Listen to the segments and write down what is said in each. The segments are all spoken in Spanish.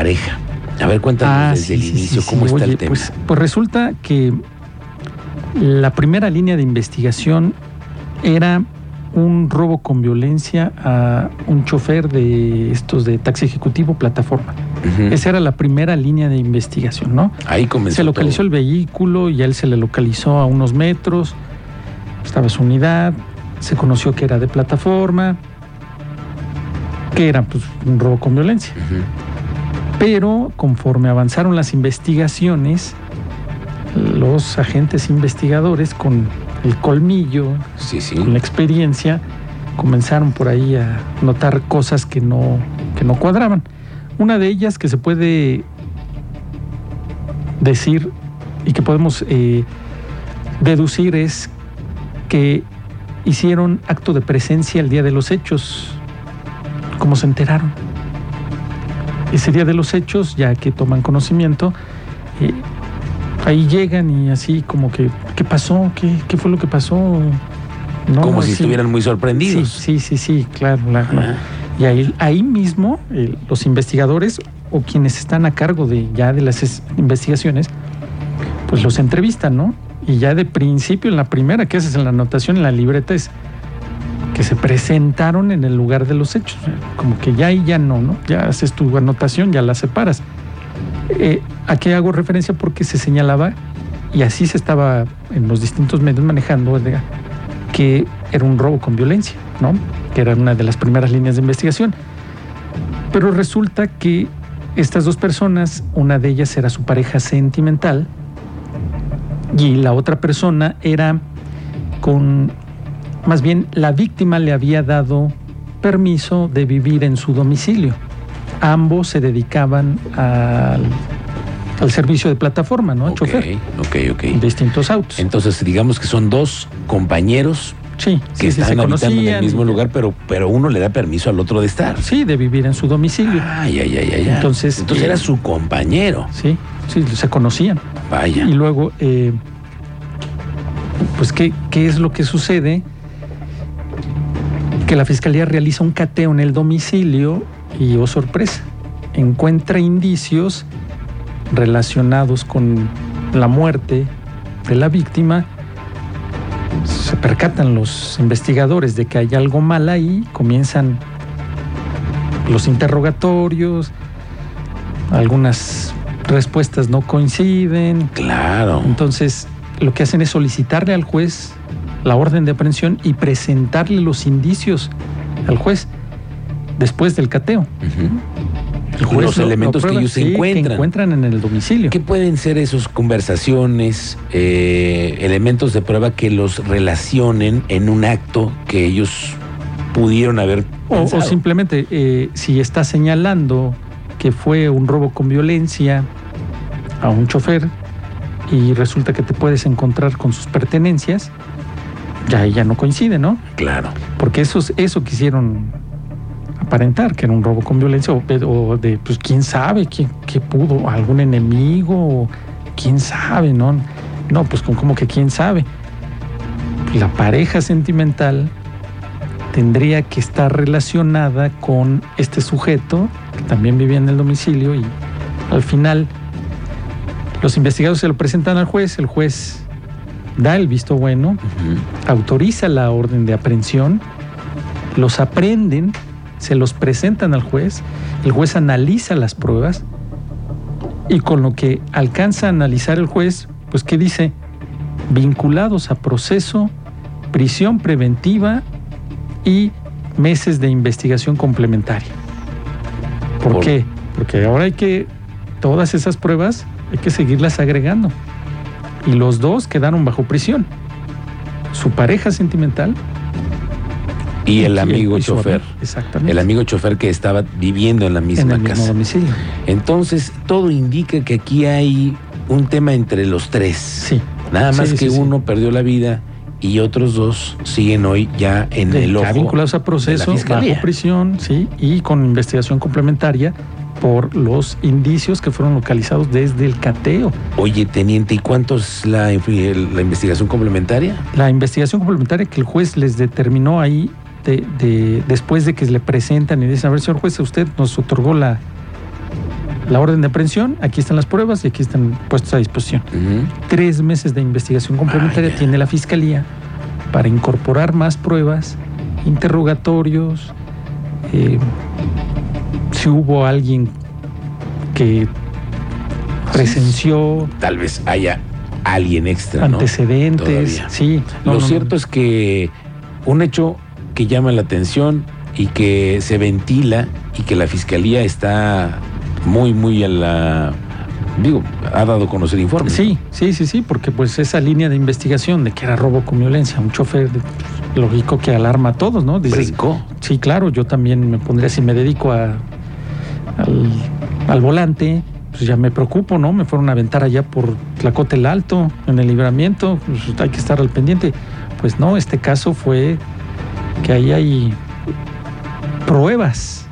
pareja. A ver, cuéntanos Ah, desde sí, el sí, inicio sí, cómo está Oye, el tema. Pues, pues resulta que la primera línea de investigación era un robo con violencia a un chofer de estos de taxi ejecutivo plataforma. Esa era la primera línea de investigación, ¿no? Ahí comenzó. Se localizó todo. el vehículo y a él se le localizó a unos metros. Estaba su unidad. Se conoció que era de plataforma. Que era pues, un robo con violencia. Pero conforme avanzaron las investigaciones, los agentes investigadores con el colmillo, Sí, sí. con la experiencia, comenzaron por ahí a notar cosas que no, que no cuadraban. Una de ellas que se puede decir y que podemos eh, deducir es que hicieron acto de presencia el día de los hechos. ¿Cómo se enteraron? Ese día de los hechos, ya que toman conocimiento, eh, ahí llegan y así como que, ¿qué pasó? ¿Qué, qué fue lo que pasó? No, Como si estuvieran muy sorprendidos. sí, sí, sí, claro. la- y ahí, ahí mismo eh, los investigadores o quienes están a cargo de ya de las es- investigaciones, pues los entrevistan, ¿no? Y ya de principio, en la primera que haces en la anotación, en la libreta, es que se presentaron en el lugar de los hechos. Como que ya ahí ya no, ¿no? Ya haces tu anotación, ya la separas. Eh, ¿A qué hago referencia? Porque se señalaba, y así se estaba en los distintos medios manejando, que era un robo con violencia, ¿no? Que era una de las primeras líneas de investigación. Pero resulta que estas dos personas, una de ellas era su pareja sentimental y la otra persona era con, más bien la víctima le había dado permiso de vivir en su domicilio. Ambos se dedicaban al, al servicio de plataforma, ¿no? A Ok, chofer. ok, ok. Distintos autos. Entonces, digamos que son dos compañeros Sí, que sí, están se habitando en el mismo lugar, pero, pero uno le da permiso al otro de estar. Sí, de vivir en su domicilio. Ay, ay, ay, ay. ay. Entonces, Entonces eh, era su compañero. Sí, sí, se conocían. Vaya. Y luego, eh, pues, ¿qué, ¿qué es lo que sucede? Que la fiscalía realiza un cateo en el domicilio y, oh sorpresa, encuentra indicios relacionados con la muerte de la víctima. Se percatan los investigadores de que hay algo mal ahí, comienzan los interrogatorios, algunas respuestas no coinciden, Claro. entonces, lo que hacen es solicitarle al juez la orden de aprehensión y presentarle los indicios al juez después del cateo. El Los lo- lo elementos que ellos sí, encuentran. encuentran en el domicilio. ¿Qué pueden ser esos conversaciones, eh, elementos de prueba que los relacionen en un acto que ellos pudieron haber O, simplemente, eh, si está señalando que fue un robo con violencia a un chofer y resulta que te puedes encontrar con sus pertenencias, ya ahí ya no coincide, ¿no? Claro. Porque eso, eso quisieron aparentar, que era un robo con violencia, o, o de, pues quién sabe, quién, qué pudo, algún enemigo, quién sabe, ¿no? No, pues con- como que quién sabe. La pareja sentimental tendría que estar relacionada con este sujeto que también vivía en el domicilio y al final los investigadores se lo presentan al juez, el juez da el visto bueno, autoriza la orden de aprehensión, los aprenden, se los presentan al juez, el juez analiza las pruebas y con lo que alcanza a analizar el juez, pues ¿qué dice? Vinculados a proceso, prisión preventiva y meses de investigación complementaria. ¿Por, Por- qué? Porque ahora hay que, todas esas pruebas hay que seguirlas agregando. Y los dos quedaron bajo prisión. Su pareja sentimental Y el amigo y chofer. Exactamente. El amigo chofer que estaba viviendo en la en misma el mismo casa. domicilio. Entonces, todo indica que aquí hay un tema entre los tres. Sí. Nada más Sí, que sí, sí. uno perdió la vida y otros dos siguen hoy ya en De- el ya ojo. vinculados a de proceso, la fiscalía. bajo prisión, sí, y con investigación complementaria por los indicios que fueron localizados desde el cateo. Oye, teniente, ¿y cuánto es la, la investigación complementaria? La investigación complementaria que el juez les determinó ahí, de, de- después de que le presentan y dicen, a ver, señor juez, usted nos otorgó la, la orden de aprehensión, aquí están las pruebas y aquí están puestas a disposición. Tres meses de investigación complementaria Ah, tiene la fiscalía para incorporar más pruebas, interrogatorios, eh, si hubo alguien que presenció Tal vez haya alguien extra, antecedentes. Sí, no, Lo no, cierto es que un hecho que llama la atención y que se ventila y que la fiscalía está muy, muy a la. Digo, ha dado a conocer informes. Sí, sí, sí, sí, porque pues esa línea de investigación de que era robo con violencia, un chofer, de- lógico que alarma a todos, ¿no? Dices, Brincó. Sí, claro, yo también me pondría, si me dedico a, al, al volante, pues ya me preocupo, ¿no? Me fueron a aventar allá por Tlacote el Alto, en el libramiento, pues hay que estar al pendiente. Pues no, este caso fue que ahí hay pruebas,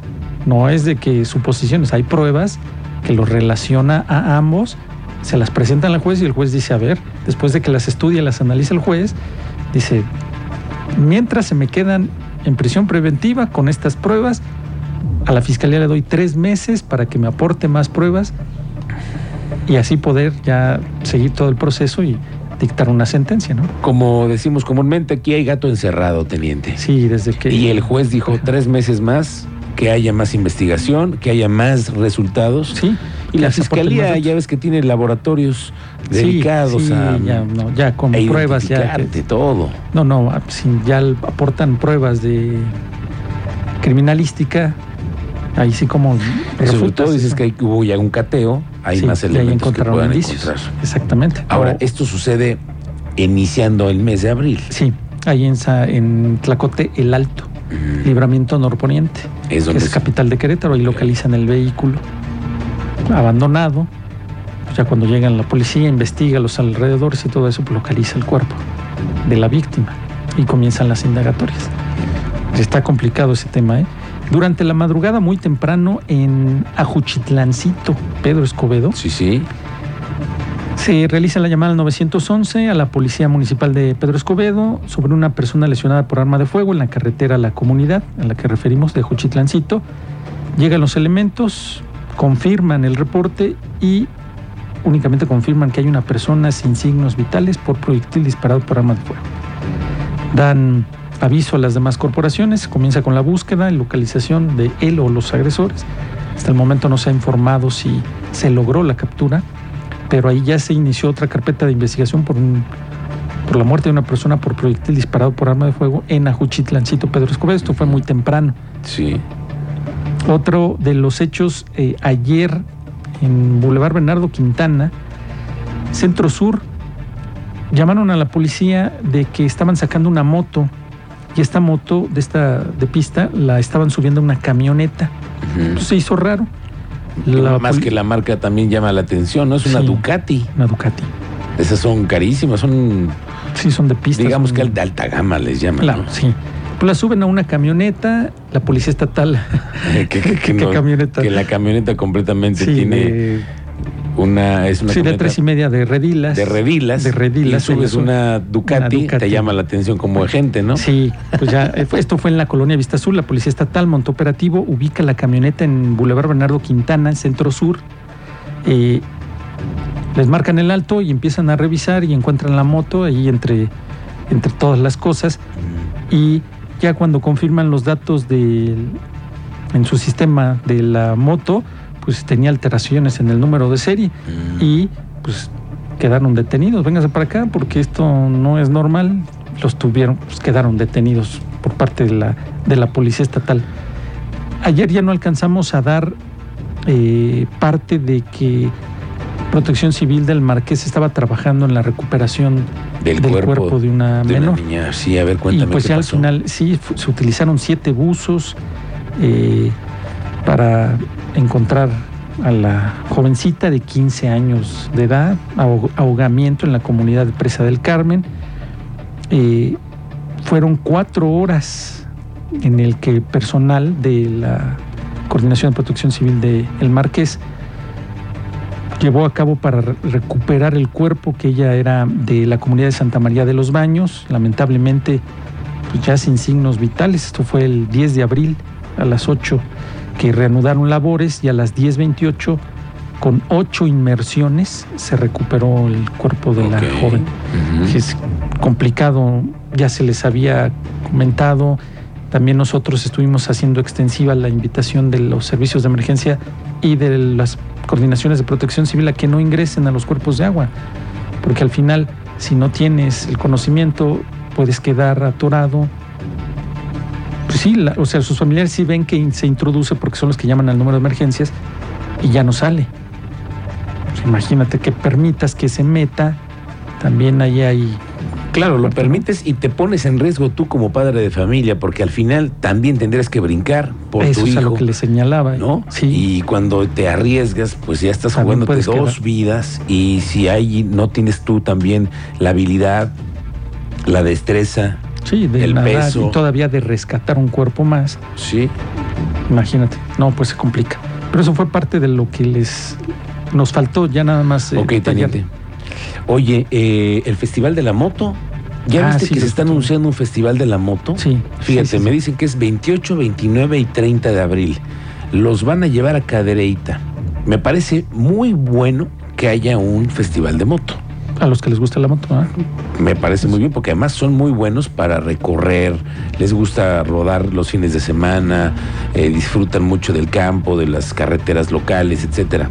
no es de que suposiciones, hay pruebas que los relaciona a ambos, se las presentan al juez y el juez dice, a ver, después de que las estudia, las analiza el juez, dice, mientras se me quedan en prisión preventiva con estas pruebas, a la fiscalía le doy tres meses para que me aporte más pruebas y así poder ya seguir todo el proceso y dictar una sentencia, ¿no? Como decimos comúnmente, aquí hay gato encerrado, teniente. Sí, desde que... Y el juez dijo tres meses más, que haya más investigación, que haya más resultados. Sí. Y la fiscalía, ya ves que tiene laboratorios Sí, dedicados sí, a, ya, no, ya con a pruebas ya que- todo. no no ya aportan pruebas de criminalística ahí sí como Sobre refutas todo dices que hubo ya un cateo, hay Sí, más y ahí elementos que encontraron puedan indicios. encontrar. exactamente Ahora, O- esto sucede iniciando el mes de abril. sí ahí en, Sa- en Tlacote el Alto libramiento norponiente Es que donde es capital de Querétaro ahí localizan el vehículo abandonado Pues ya cuando llegan la policía investiga los alrededores y todo eso pues localiza el cuerpo de la víctima y comienzan las indagatorias está complicado ese tema ¿eh? Durante la madrugada muy temprano en Ajuchitlancito Pedro Escobedo Sí, sí. se realiza la llamada al 911 a la Policía Municipal de Pedro Escobedo sobre una persona lesionada por arma de fuego en la carretera a la comunidad a la que referimos de Juchitlancito. Llegan los elementos, confirman el reporte y únicamente confirman que hay una persona sin signos vitales por proyectil disparado por arma de fuego. Dan aviso a las demás corporaciones, comienza con la búsqueda y localización de él o los agresores. Hasta el momento no se ha informado si se logró la captura pero ahí ya se inició otra carpeta de investigación por un por la muerte de una persona por proyectil disparado por arma de fuego en Ajuchitlancito, Pedro Escobedo. Esto fue muy temprano. Sí. Otro de los hechos eh, ayer en Boulevard Bernardo Quintana, Centro Sur, llamaron a la policía de que estaban sacando una moto y esta moto de esta de pista la estaban subiendo a una camioneta. Entonces se hizo raro. Más que la marca también llama la atención, ¿no? Es una Sí. Ducati. una Ducati. Esas son carísimas, son, Sí, son de pista. digamos son- que de alta gama les llaman. Claro, ¿no? sí. Pues la suben a una camioneta, la policía estatal. que, que- que ¿Qué no- camioneta? que la camioneta completamente sí, tiene una. Es una sí, de tres y media de redilas. de redilas. De redilas, Y subes una Ducati, una Ducati. te llama la atención como gente, ¿no? Sí, pues ya, eh, esto fue en la colonia Vista Azul. La policía estatal montó operativo, ubica la camioneta en Boulevard Bernardo Quintana, en Centro Sur. Eh, les marcan el alto y empiezan a revisar y encuentran la moto ahí entre, entre todas las cosas. y ya cuando confirman los datos del- en su sistema de la moto, pues tenía alteraciones en el número de serie Mm. y pues quedaron detenidos. Vénganse para acá porque esto no es normal. Los tuvieron, pues quedaron detenidos por parte de la, de la policía estatal. Ayer ya no alcanzamos a dar eh, parte de que Protección Civil del Marqués estaba trabajando en la recuperación del, del cuerpo, cuerpo de una de menor. una niña. Sí, a ver, Y cuéntame pues qué ya al final sí se utilizaron siete buzos eh, para encontrar a la jovencita de 15 años de edad, ahog- ahogamiento en la comunidad de Presa del Carmen. Eh, fueron cuatro horas en el que personal de la Coordinación de Protección Civil de El Marqués llevó a cabo para re- recuperar el cuerpo que ella era de la comunidad de Santa María de los Baños, lamentablemente pues ya sin signos vitales. Esto fue el 10 de abril a las 8 que reanudaron labores y a las 10.28 con ocho inmersiones se recuperó el cuerpo de la joven. Es complicado, ya se les había comentado. También nosotros estuvimos haciendo extensiva la invitación de los servicios de emergencia y de las coordinaciones de protección civil a que no ingresen a los cuerpos de agua, porque al final, si no tienes el conocimiento, puedes quedar atorado. Sí, la- o sea, sus familiares sí ven que se introduce porque son los que llaman al número de emergencias y ya no sale. Pues imagínate que permitas que se meta, también ahí hay Claro, lo permites y te pones en riesgo tú como padre de familia, porque al final también tendrás que brincar por Eso tu es hijo. a lo que le señalaba. ¿no? Sí. Y cuando te arriesgas, pues ya estás También jugándote dos quedar. vidas y si hay no tienes tú también la habilidad, la destreza, sí, de el nadar peso. y todavía de rescatar un cuerpo más. sí, Imagínate. No, pues se complica. Pero eso fue parte de lo que les nos faltó ya nada más. eh, ok, teniente. Oye, eh, el Festival de la Moto, ¿ya Ah, viste sí, que se está anunciando un Festival de la Moto? Sí. Fíjate, sí, sí, me dicen que es 28, 29 y 30 de abril. Los van a llevar a Cadereyta. Me parece muy bueno que haya un festival de moto. A los que les gusta la moto. Me parece muy bien porque además son muy buenos para recorrer, les gusta rodar los fines de semana, eh, disfrutan mucho del campo, de las carreteras locales, etcétera.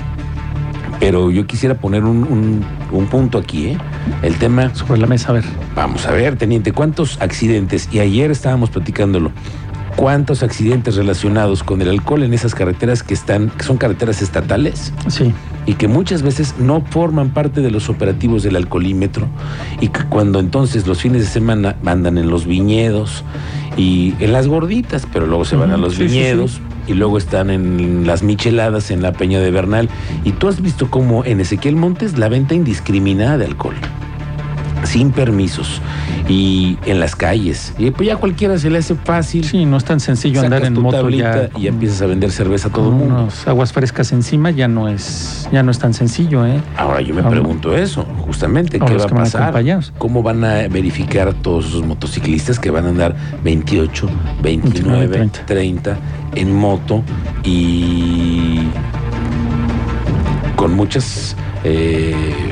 Pero yo quisiera poner un, un- un punto aquí, ¿eh? El tema, Sobre la mesa, a ver. vamos a ver, teniente, ¿cuántos accidentes? Y ayer estábamos platicándolo. ¿Cuántos accidentes relacionados con el alcohol en esas carreteras que están, que son carreteras estatales? Sí. Y que muchas veces no forman parte de los operativos del alcoholímetro y que cuando entonces los fines de semana andan en los viñedos y en las gorditas, pero luego se van a los sí, sí, viñedos y luego están en las micheladas en la Peña de Bernal. Y tú has visto cómo en Ezequiel Montes la venta indiscriminada de alcohol sin permisos y en las calles y pues ya a cualquiera se le hace fácil Sí, no es tan sencillo andar en tu moto ya. y ya empiezas a vender cerveza a todo el mundo unos aguas frescas encima ya no es ya no es tan sencillo, ¿eh? Ahora yo me Ahora- pregunto eso, justamente, ¿qué va a van pasar? ¿Cómo van a verificar todos esos motociclistas que van a andar 28, 29, 29, 30 en moto y con muchas, eh,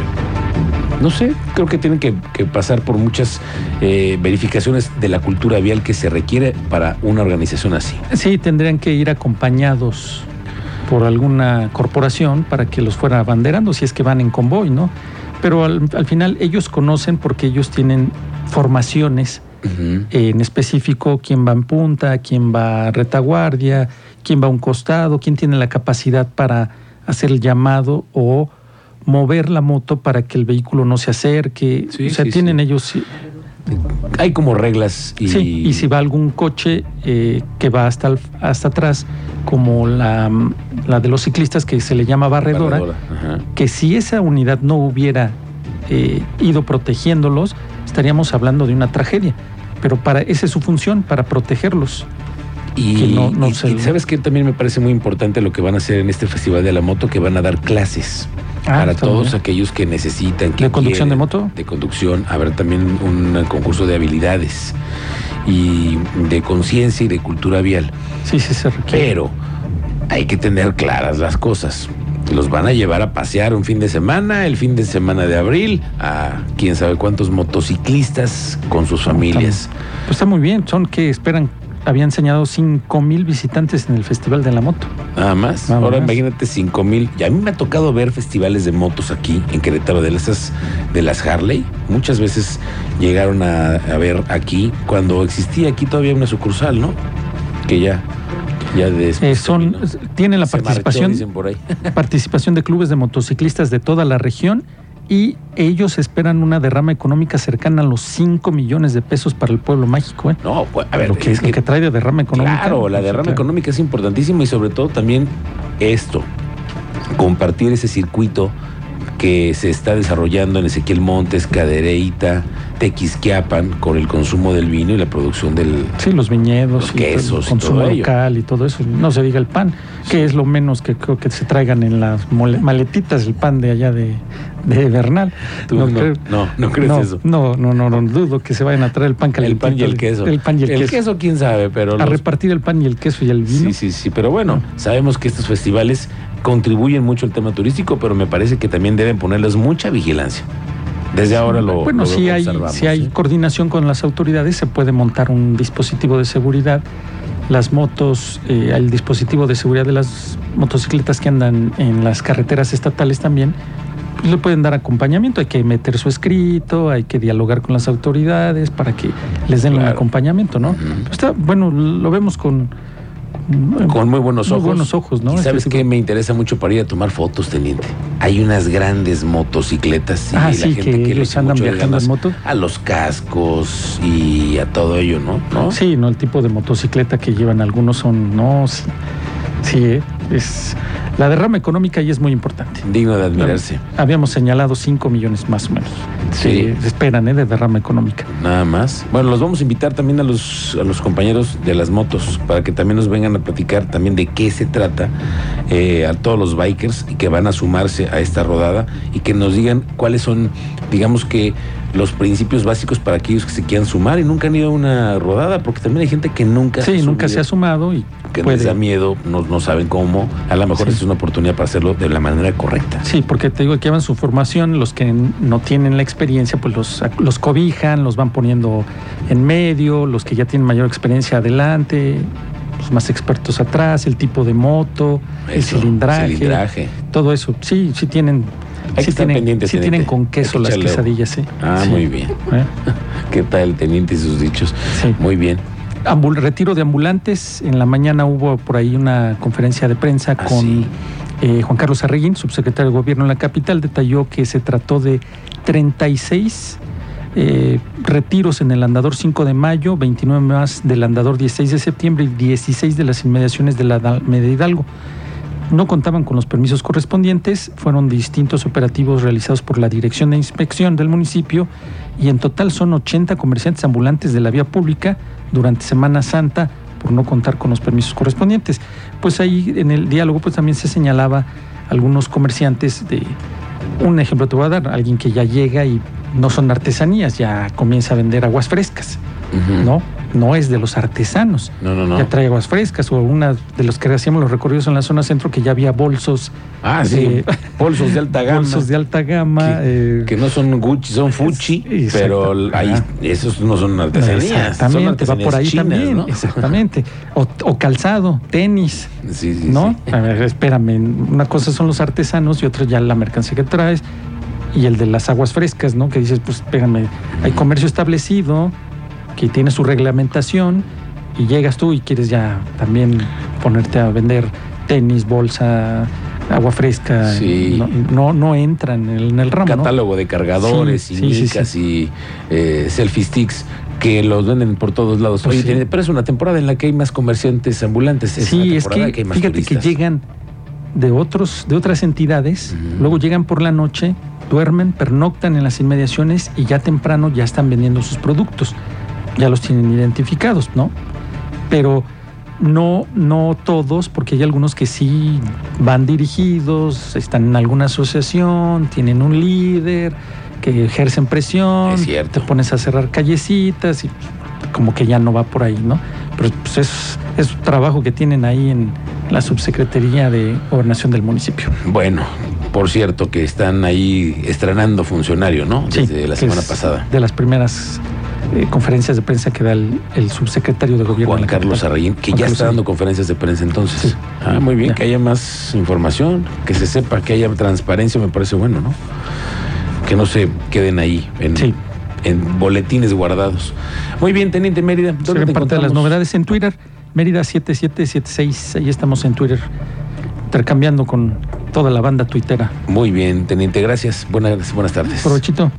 no sé, creo que tienen que, que pasar por muchas eh, verificaciones de la cultura vial que se requiere para una organización así. Sí, tendrían que ir acompañados por alguna corporación para que los fuera abanderando si es que van en convoy, ¿no? Pero al, al final ellos conocen porque ellos tienen formaciones en específico quién va en punta, quién va a retaguardia, quién va a un costado, quién tiene la capacidad para hacer el llamado o mover la moto para que el vehículo no se acerque. Sí, o sea, sí, tienen sí. ellos Hay como reglas y... Sí, y si va algún coche eh, que va hasta, el- hasta atrás, como la, la de los ciclistas que se le llama barredora, que si esa unidad no hubiera eh, ido protegiéndolos, estaríamos hablando de una tragedia. Pero para esa es su función, para protegerlos. Y, que no- no y- se- y sabes que también me parece muy importante lo que van a hacer en este Festival de la Moto, que van a dar clases Ah, para todos bien. aquellos que necesitan. Que ¿De conducción de quieren, moto? De conducción. Habrá también un concurso de habilidades y de conciencia y de cultura vial. Sí, sí, se requiere. Pero hay que tener claras las cosas. Los van a llevar a pasear un fin de semana, el fin de semana de abril, a quién sabe cuántos motociclistas con sus familias. Pues está muy bien, son que esperan, habían enseñado 5 mil visitantes en el Festival de la Moto. Nada más. Nada Ahora más. imagínate 5 mil. Y a mí me ha tocado ver festivales de motos aquí en Querétaro, de esas de las Harley. Muchas veces llegaron a, a ver aquí, cuando existía aquí todavía una sucursal, ¿no? Que ya, ya Eh, son, tienen la marchó, participación, por ahí. participación de clubes de motociclistas de toda la región y ellos esperan una derrama económica cercana a los 5 millones de pesos para el pueblo mágico. ¿eh? No, pues, a ver, lo, que, es lo que, que trae de derrama económica. claro, la derrama claro. económica es importantísima y sobre todo también esto, compartir ese circuito que se está desarrollando en Ezequiel Montes, Cadereyta, Tequisquiapan, con el consumo del vino y la producción del... Sí, los viñedos, Los el quesos y consumo ello. local y todo eso. No se diga el pan, que es lo menos que creo que se traigan en las maletitas el pan de allá de, de Bernal. Tú no, creo- no, no crees no, eso. No, no, no, no, dudo que se vayan a traer el pan El calentito. pan y el queso. El pan y el, queso. quién sabe, pero... A los- repartir el pan y el queso y el vino. Sí, sí, sí, pero bueno, sabemos que estos festivales contribuyen mucho al tema turístico, pero me parece que también deben ponerles mucha vigilancia. Desde ahora lo Bueno, lo si hay, si hay ¿sí? coordinación con las autoridades, se puede montar un dispositivo de seguridad. Las motos, eh, el dispositivo de seguridad de las motocicletas que andan en las carreteras estatales también, pues le pueden dar acompañamiento. Hay que meter su escrito, hay que dialogar con las autoridades para que les den un Claro. acompañamiento, ¿no? Está, bueno, lo vemos con... Con muy buenos Muy ojos. buenos ojos, ¿no? ¿Y sabes qué? Me interesa mucho para ir a tomar fotos, teniente. Hay unas grandes motocicletas y Ah, la sí, gente que que, le ellos echa andan viajando en ganas moto. a los cascos y a todo ello, ¿no? ¿No? Sí, no, el tipo de motocicleta que llevan algunos son, no, sí, sí, eh, es la derrama económica y es muy importante. Digno de admirarse. Habíamos señalado 5 millones más o menos. Sí. se esperan, ¿eh? De derrama económica. Nada más. Bueno, los vamos a invitar también a los, a los compañeros de las motos para que también nos vengan a platicar también de qué se trata eh, a todos los bikers y que van a sumarse a esta rodada y que nos digan cuáles son, digamos que, los principios básicos para aquellos que se quieran sumar y nunca han ido a una rodada, porque también hay gente que nunca Sí, nunca se ha sumado y que puede- les da miedo, no, no saben cómo. A lo mejor Sí. es una oportunidad para hacerlo de la manera correcta. Sí, porque te digo que llevan su formación, los que no tienen la experiencia, pues los, los cobijan, los van poniendo en medio, los que ya tienen mayor experiencia adelante, los más expertos atrás, el tipo de moto, el cilindraje, cilindraje. todo eso. Sí, sí tienen, Hay sí que estar tienen, pendientes, sí tienen teniente. con queso que las quesadillas, sí. Ah, Sí. muy bien. ¿Eh? ¿Qué tal el teniente y sus dichos? Sí. Muy bien. Ambul- retiro de ambulantes. En la mañana hubo por ahí una conferencia de prensa Ah, con sí. eh, Juan Carlos Arreguín, subsecretario de Gobierno en la capital. Detalló que se trató de 36 eh, retiros en el andador 5 de mayo, 29 más del andador 16 de septiembre y 16 de las inmediaciones de la Alameda Hidalgo. No contaban con los permisos correspondientes, fueron distintos operativos realizados por la Dirección de Inspección del municipio y en total son 80 comerciantes ambulantes de la vía pública durante Semana Santa por no contar con los permisos correspondientes. Pues ahí en el diálogo pues también se señalaba algunos comerciantes de un ejemplo te voy a dar, alguien que ya llega y no son artesanías, ya comienza a vender aguas frescas. ¿no? No es de los artesanos No, no, no. ya trae aguas frescas o una de los que hacíamos los recorridos en la zona centro que ya había bolsos Ah, sí. de- Bolsos de alta gama. bolsos de alta gama que, eh, que no son Gucci, son Fuchi, pero ahí, esos no son artesanías. Son exactamente va por ahí chinas, también ¿no? exactamente o, o calzado tenis Sí, sí, no sí. a ver espérame una cosa son los artesanos y otra ya la mercancía que traes y el de las aguas frescas no que dices pues espérame hay comercio establecido que tiene su reglamentación y llegas tú y quieres ya también ponerte a vender tenis, bolsa, agua fresca, Sí. no, no, no entran en el, en el ramo. ¿no? Catálogo de cargadores Sí, y micas y eh, selfie sticks que los venden por todos lados. Pues Oye, pero es una temporada en la que hay más comerciantes ambulantes. Es Sí, es que, hay más fíjate turistas. que llegan de otros, de otras entidades, luego llegan por la noche, duermen, pernoctan en las inmediaciones y ya temprano ya están vendiendo sus productos. Ya los tienen identificados, ¿no? Pero no, no todos, porque hay algunos que sí van dirigidos, están en alguna asociación, tienen un líder, que ejercen presión, Es cierto. te pones a cerrar callecitas y como que ya no va por ahí, ¿no? Pero pues es, es un trabajo que tienen ahí en la subsecretaría de gobernación del municipio. Bueno, por cierto, que están ahí estrenando funcionario, ¿no? Sí, Desde la semana pasada. De las primeras eh, conferencias de prensa que da el, el subsecretario de gobierno. Juan Carlos. Arreguín, que Juan ya Carlos está dando conferencias de prensa entonces. Sí. Ah, muy bien, Ya. que haya más información, que se sepa, que haya transparencia, me parece bueno, ¿no? Que no se queden ahí en, Sí. en boletines guardados. Muy bien, Teniente Mérida. Se ¿dónde te parte de las novedades en Twitter. Mérida 7776, ahí estamos en Twitter, intercambiando con toda la banda tuitera. Muy bien, Teniente, gracias. Buenas, buenas tardes. Provechito.